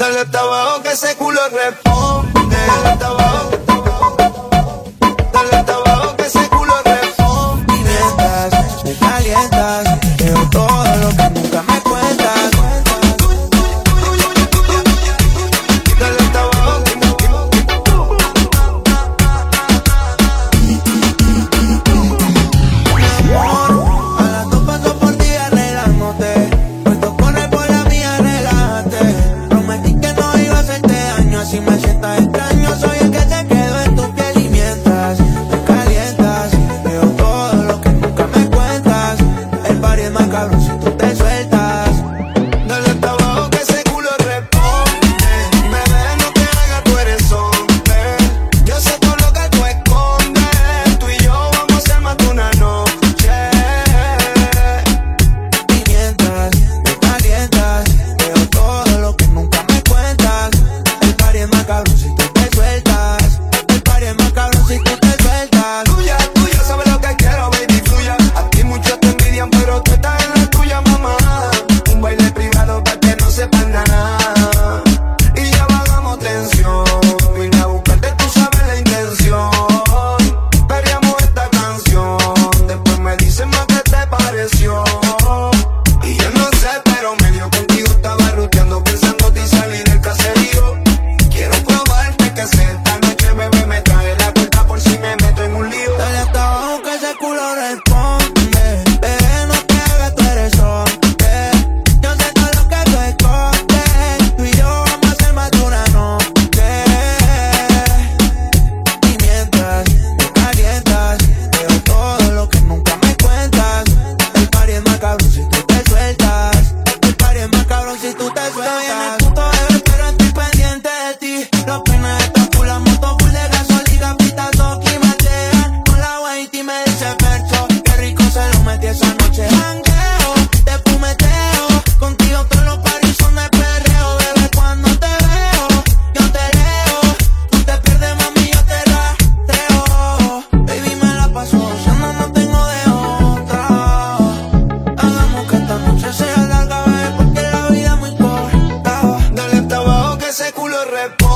Dale hasta abajo que ese culo responde. Dale hasta abajo, she much. bien astuto ese culo responde.